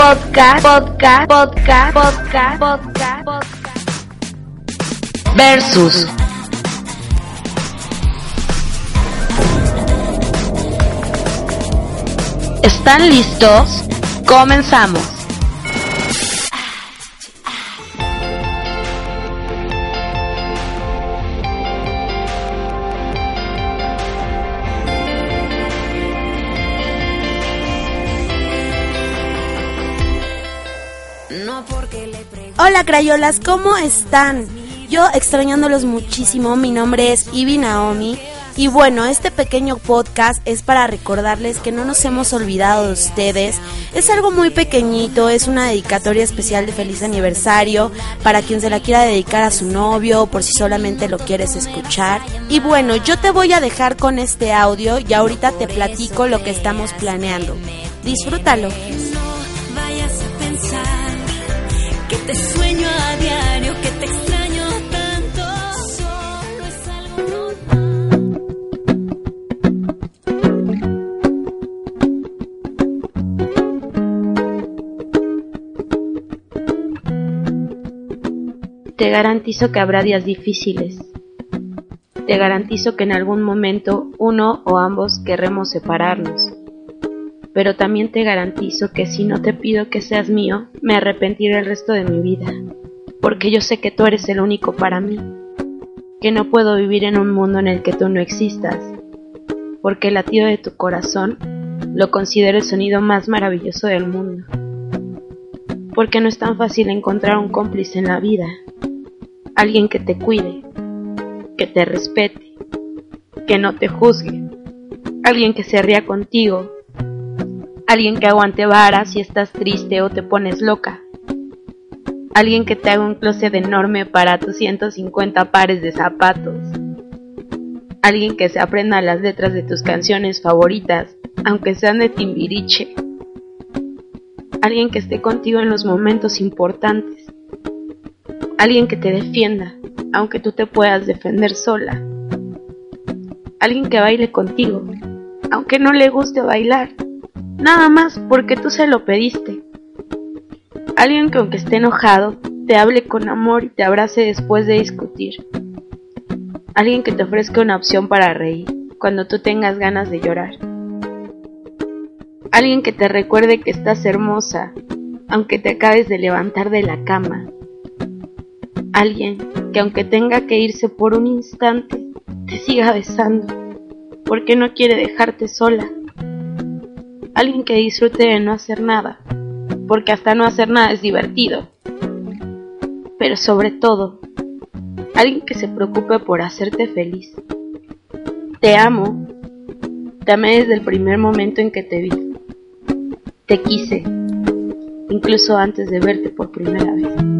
Podcast, podcast, podcast, podcast, podcast, podcast. Versus. ¿Están listos? Comenzamos. Hola Crayolas, ¿cómo están? Yo extrañándolos muchísimo, mi nombre es Ibi Naomi y bueno, este pequeño podcast es para recordarles que no nos hemos olvidado de ustedes. Es algo muy pequeñito, es una dedicatoria especial de feliz aniversario para quien se la quiera dedicar a su novio o por si solamente lo quieres escuchar. Y bueno, yo te voy a dejar con este audio y ahorita te platico lo que estamos planeando. Disfrútalo. Te sueño a diario, que te extraño tanto. Solo es algo Te garantizo que habrá días difíciles. Te garantizo que en algún momento uno o ambos querremos separarnos. Pero también te garantizo que si no te pido que seas mío, me arrepentiré el resto de mi vida. Porque yo sé que tú eres el único para mí. Que no puedo vivir en un mundo en el que tú no existas. Porque el latido de tu corazón lo considero el sonido más maravilloso del mundo. Porque no es tan fácil encontrar un cómplice en la vida. Alguien que te cuide, que te respete, que no te juzgue. Alguien que se ría contigo, alguien que aguante vara si estás triste o te pones loca, alguien que te haga un closet enorme para tus 150 pares de zapatos, alguien que se aprenda las letras de tus canciones favoritas, aunque sean de Timbiriche, alguien que esté contigo en los momentos importantes, alguien que te defienda, aunque tú te puedas defender sola, alguien que baile contigo, aunque no le guste bailar nada más porque tú se lo pediste. Alguien que aunque esté enojado, te hable con amor y te abrace después de discutir. Alguien que te ofrezca una opción para reír cuando tú tengas ganas de llorar. Alguien que te recuerde que estás hermosa, aunque te acabes de levantar de la cama. Alguien que aunque tenga que irse por un instante, te siga besando, porque no quiere dejarte sola alguien que disfrute de no hacer nada, porque hasta no hacer nada es divertido. Pero sobre todo, alguien que se preocupe por hacerte feliz. Te amo, te amé desde el primer momento en que te vi. Te quise, incluso antes de verte por primera vez.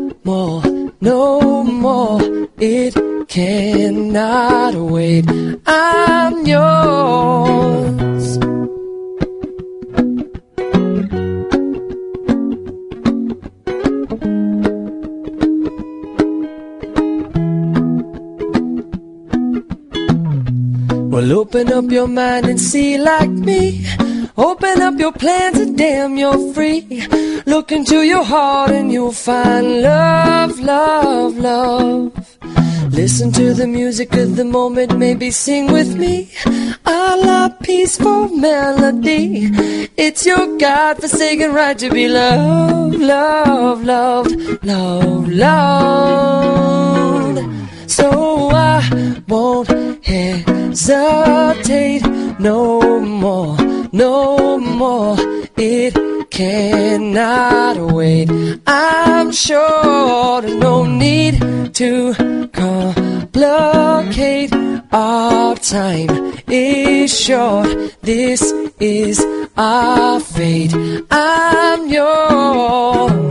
more, no more. It cannot wait. I'm yours. Well, open up your mind and see like me. Open up your plans and damn, you're free. Look into your heart and you'll find love, love, love. Listen to the music of the moment, maybe sing with me. A la peaceful melody. It's your God-forsaken right to be loved, loved, loved, loved, loved. So I won't hesitate no more, no more. It cannot wait. I'm sure there's no need to complicate. Our time is short. This is our fate. I'm yours.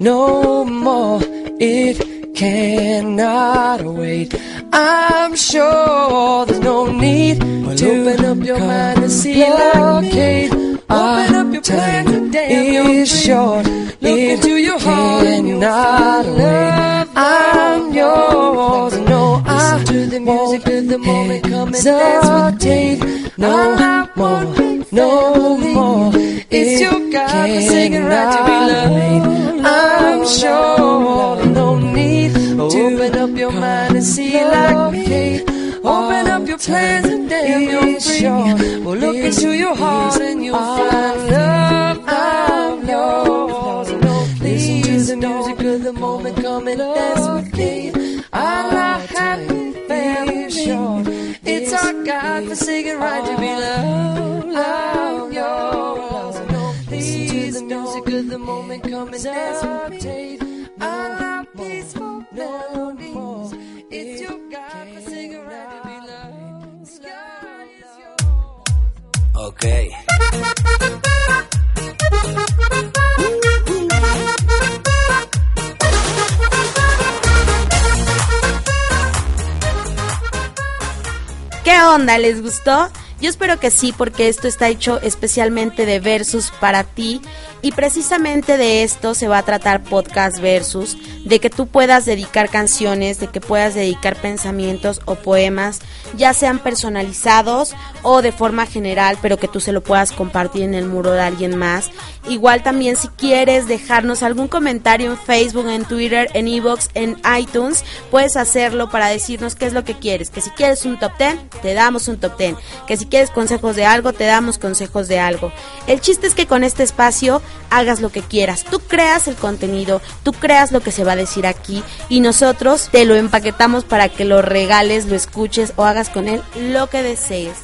no more. It cannot wait. I'm sure there's no need to open up your mind and see like me. Open up your time is short. Look it into your heart cannot wait. I'm yours. No, I to the music the moment. Come and dance with me. No more, no more. It's your God-forsaken right to be loved. I'm sure no need to open up your mind and see like me. Open up your plans and damn you're free. Well, look into your heart and you'll find love. I'm yours. Listen to the music of the moment. Come and dance with me. I'm not happy, feel short. It's our God-forsaken right to be loved. I'm yours. The music of the moment. I love peaceful melodies. It's your God-forsaken right to be loved. The sky is yours. Ok. ¿Qué onda? ¿Les gustó? Yo espero que sí, porque esto está hecho especialmente de versus para ti. Y precisamente de esto se va a tratar podcast versus, de que tú puedas dedicar canciones, de que puedas dedicar pensamientos o poemas, ya sean personalizados o de forma general, pero que tú se lo puedas compartir en el muro de alguien más. Igual también si quieres dejarnos algún comentario en Facebook, en Twitter, en Evox, en iTunes, puedes hacerlo para decirnos qué es lo que quieres. Que si quieres un top 10, te damos un top 10. Que si quieres consejos de algo, te damos consejos de algo. El chiste es que con este espacio hagas lo que quieras. Tú creas el contenido, tú creas lo que se va a decir aquí y nosotros te lo empaquetamos para que lo regales, lo escuches o hagas con él lo que desees.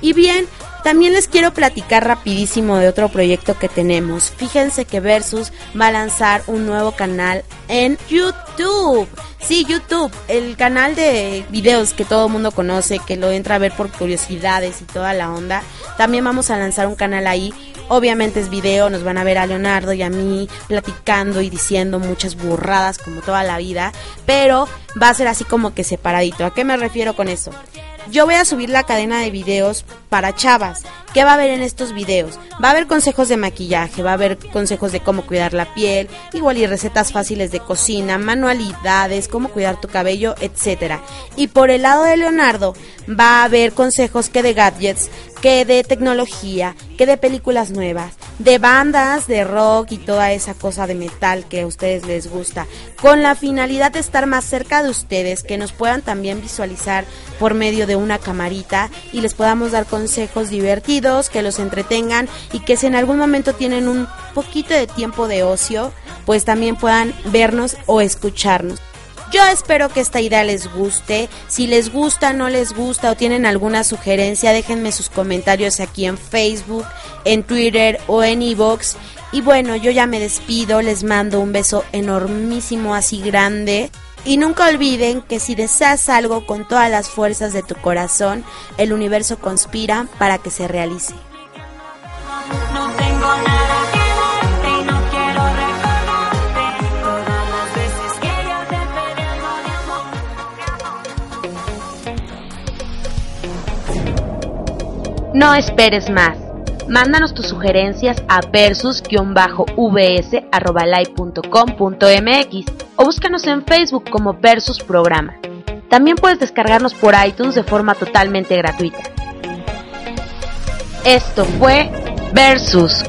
Y bien, también les quiero platicar rapidísimo de otro proyecto que tenemos. Fíjense que Versus va a lanzar un nuevo canal en YouTube. Sí, YouTube, el canal de videos que todo el mundo conoce, que lo entra a ver por curiosidades y toda la onda. También vamos a lanzar un canal ahí. Obviamente es video, nos van a ver a Leonardo y a mí platicando y diciendo muchas burradas como toda la vida, pero va a ser así como que separadito. ¿A qué me refiero con eso? Yo voy a subir la cadena de videos para chavas. ¿Qué va a haber en estos videos? Va a haber consejos de maquillaje, va a haber consejos de cómo cuidar la piel, igual y recetas fáciles de cocina, manualidades, cómo cuidar tu cabello, etcétera. Y por el lado de Leonardo va a haber consejos que de gadgets, que de tecnología, que de películas nuevas, de bandas de rock y toda esa cosa de metal que a ustedes les gusta, con la finalidad de estar más cerca de ustedes, que nos puedan también visualizar por medio de una camarita y les podamos dar consejos divertidos, que los entretengan y que si en algún momento tienen un poquito de tiempo de ocio, pues también puedan vernos o escucharnos. Yo espero que esta idea les guste. Si les gusta, no les gusta o tienen alguna sugerencia, déjenme sus comentarios aquí en Facebook, en Twitter o en Evox. Y bueno, yo ya me despido, les mando un beso enormísimo, así grande. Y nunca olviden que si deseas algo con todas las fuerzas de tu corazón, el universo conspira para que se realice. No esperes más. Mándanos tus sugerencias a versus-vs.live.com.mx o búscanos en Facebook como Versus Programa. También puedes descargarnos por iTunes de forma totalmente gratuita. Esto fue Versus